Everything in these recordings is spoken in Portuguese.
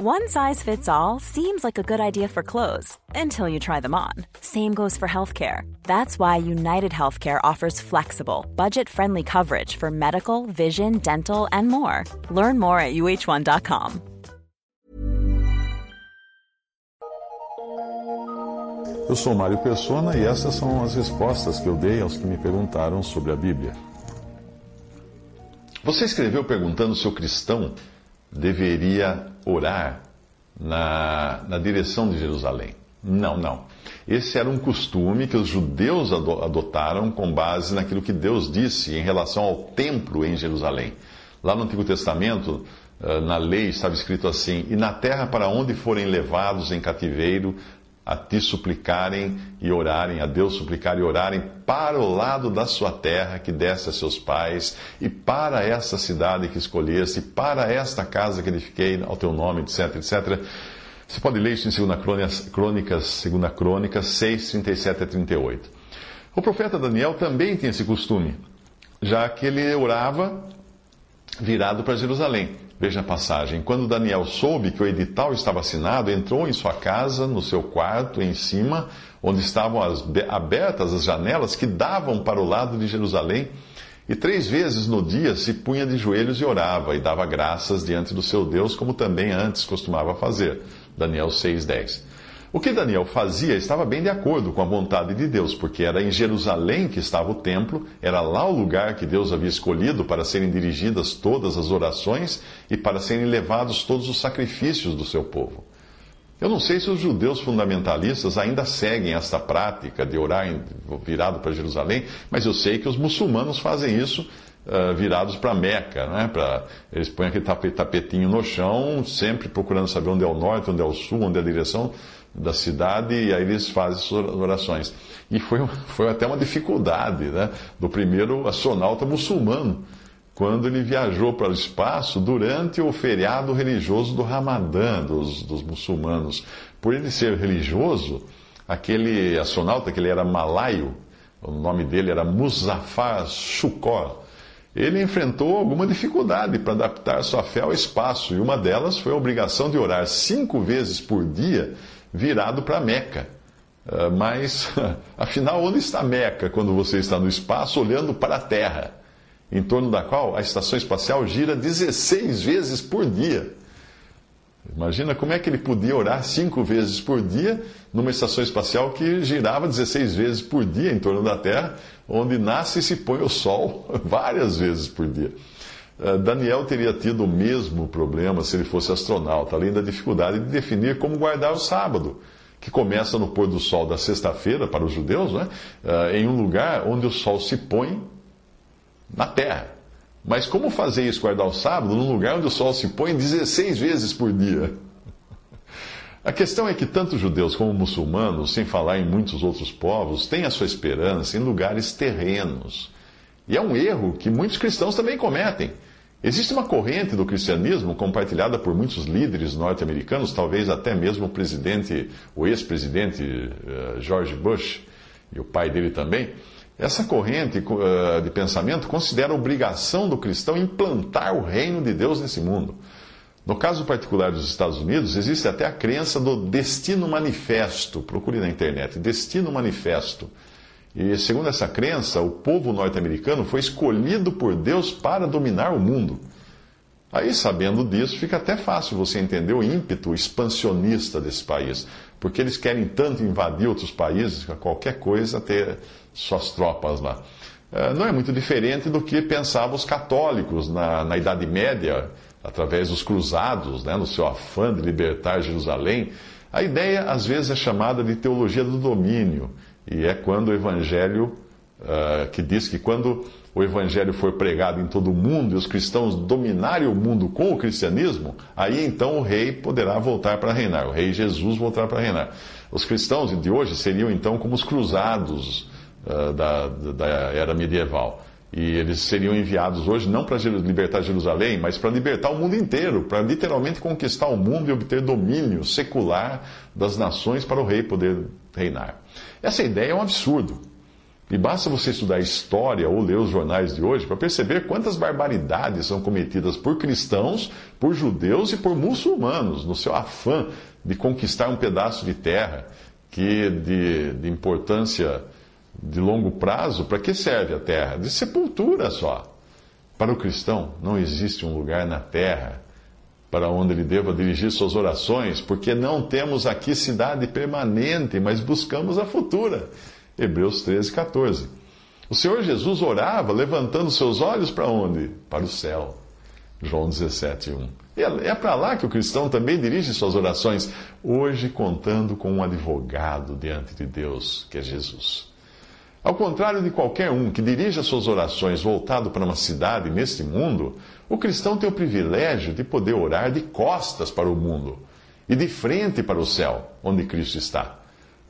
One size fits all seems like a good idea for clothes until you try them on. Same goes for healthcare. That's why United Healthcare offers flexible, budget friendly coverage for medical, vision, dental, and more. Learn more at uh1.com. Eu sou Mário Persona e essas são as respostas que eu dei aos que me perguntaram sobre a Bíblia. Você escreveu perguntando se o cristão deveria orar na, na direção de Jerusalém. Não, não. Esse era um costume que os judeus adotaram com base naquilo que Deus disse em relação ao templo em Jerusalém. Lá no Antigo Testamento, eh, na lei estava escrito assim: E na terra para onde forem levados em cativeiro, a ti suplicarem e orarem, a Deus suplicarem e orarem para o lado da sua terra que desse a seus pais, e para esta cidade que escolhesse, para esta casa que edifiquei ao teu nome, etc, etc. Você pode ler isso em 2 Crônicas, 2 Crônicas 6, 37 a 38. O profeta Daniel também tinha esse costume, já que ele orava virado para Jerusalém. Veja a passagem. Quando Daniel soube que o edital estava assinado, entrou em sua casa, no seu quarto, em cima, onde estavam as, abertas as janelas que davam para o lado de Jerusalém, e três vezes no dia se punha de joelhos e orava, e dava graças diante do seu Deus, como também antes costumava fazer. Daniel 6,10. O que Daniel fazia estava bem de acordo com a vontade de Deus, porque era em Jerusalém que estava o templo, era lá o lugar que Deus havia escolhido para serem dirigidas todas as orações e para serem levados todos os sacrifícios do seu povo. Eu não sei se os judeus fundamentalistas ainda seguem esta prática de orar virado para Jerusalém, mas eu sei que os muçulmanos fazem isso uh, virados para Meca. Né? Pra, eles põem aquele tapetinho no chão, sempre procurando saber onde é o norte, onde é o sul, onde é a direção da cidade e aí eles fazem suas orações. E foi, foi até uma dificuldade né, do primeiro astronauta muçulmano, quando ele viajou para o espaço durante o feriado religioso do Ramadã dos, dos muçulmanos. Por ele ser religioso, aquele astronauta, que ele era malaio, o nome dele era Muzaffar Shukor, ele enfrentou alguma dificuldade para adaptar sua fé ao espaço, e uma delas foi a obrigação de orar cinco vezes por dia virado para Meca. Uh, mas, afinal, onde está Meca quando você está no espaço olhando para a Terra, em torno da qual a estação espacial gira 16 vezes por dia? Imagina como é que ele podia orar cinco vezes por dia numa estação espacial que girava 16 vezes por dia em torno da Terra, onde nasce e se põe o Sol várias vezes por dia. Eh, Daniel teria tido o mesmo problema se ele fosse astronauta, além da dificuldade de definir como guardar o sábado, que começa no pôr do sol da sexta-feira para os judeus, né? em um lugar onde o sol se põe na terra. Mas como fazer isso, guardar o sábado, num lugar onde o sol se põe 16 vezes por dia? A questão é que tanto judeus como muçulmanos, sem falar em muitos outros povos, têm a sua esperança em lugares terrenos. E é um erro que muitos cristãos também cometem. Existe uma corrente do cristianismo compartilhada por muitos líderes norte-americanos, talvez até mesmo o presidente, o ex-presidente uh, George Bush e o pai dele também. Essa corrente uh, de pensamento considera obrigação do cristão implantar o reino de Deus nesse mundo. No caso particular dos Estados Unidos, existe até a crença do destino manifesto. Procure na internet, destino manifesto e segundo essa crença, o povo norte-americano foi escolhido por Deus para dominar o mundo. Aí, sabendo disso, fica até fácil você entender o ímpeto expansionista desse país, porque eles querem tanto invadir outros países, qualquer coisa, ter suas tropas lá. É, não é muito diferente do que pensavam os católicos na, na Idade Média, através dos cruzados, né, no seu afã de libertar Jerusalém. A ideia, às vezes, é chamada de teologia do domínio e é quando o Evangelho, uh, que diz que quando o Evangelho for pregado em todo o mundo e os cristãos dominarem o mundo com o cristianismo, aí então o rei poderá voltar para reinar, o rei Jesus voltará para reinar. Os cristãos de hoje seriam então como os cruzados uh, da, da era medieval. E eles seriam enviados hoje não para libertar Jerusalém, mas para libertar o mundo inteiro, para literalmente conquistar o mundo e obter domínio secular das nações para o rei poder reinar. Essa ideia é um absurdo. E basta você estudar história ou ler os jornais de hoje para perceber quantas barbaridades são cometidas por cristãos, por judeus e por muçulmanos no seu afã de conquistar um pedaço de terra que de, de importância de longo prazo, para que serve a terra? De sepultura só. Para o cristão, não existe um lugar na terra para onde ele deva dirigir suas orações, porque não temos aqui cidade permanente, mas buscamos a futura. Hebreus 13, 14. O Senhor Jesus orava levantando seus olhos para onde? Para o céu. João 17, 1. E é, é para lá que o cristão também dirige suas orações, hoje contando com um advogado diante de Deus, que é Jesus. Ao contrário de qualquer um que dirija suas orações voltado para uma cidade neste mundo, o cristão tem o privilégio de poder orar de costas para o mundo e de frente para o céu, onde Cristo está.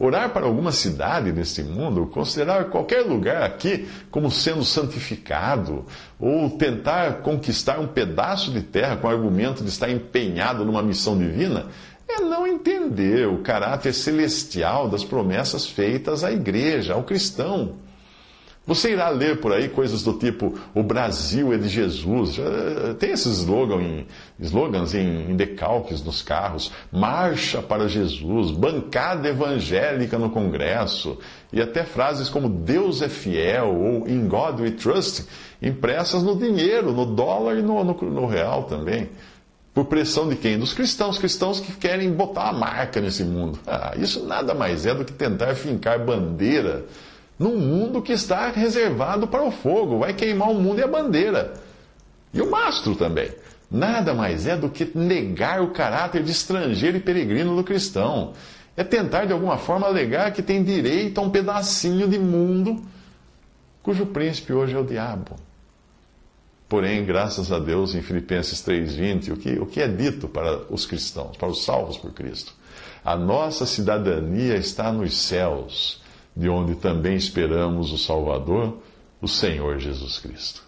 Orar para alguma cidade neste mundo, considerar qualquer lugar aqui como sendo santificado, ou tentar conquistar um pedaço de terra com o argumento de estar empenhado numa missão divina, é não entender o caráter celestial das promessas feitas à igreja, ao cristão. Você irá ler por aí coisas do tipo: o Brasil é de Jesus. Tem esses em, slogans em, em decalques nos carros: marcha para Jesus, bancada evangélica no Congresso, e até frases como Deus é fiel ou In God we trust, impressas no dinheiro, no dólar e no, no, no real também. Por pressão de quem? Dos cristãos, cristãos que querem botar a marca nesse mundo. Ah, isso nada mais é do que tentar fincar bandeira num mundo que está reservado para o fogo, vai queimar o mundo e a bandeira. E o mastro também. Nada mais é do que negar o caráter de estrangeiro e peregrino do cristão. É tentar de alguma forma alegar que tem direito a um pedacinho de mundo cujo príncipe hoje é o diabo. Porém, graças a Deus, em Filipenses 3,20, o que, o que é dito para os cristãos, para os salvos por Cristo? A nossa cidadania está nos céus de onde também esperamos o Salvador, o Senhor Jesus Cristo.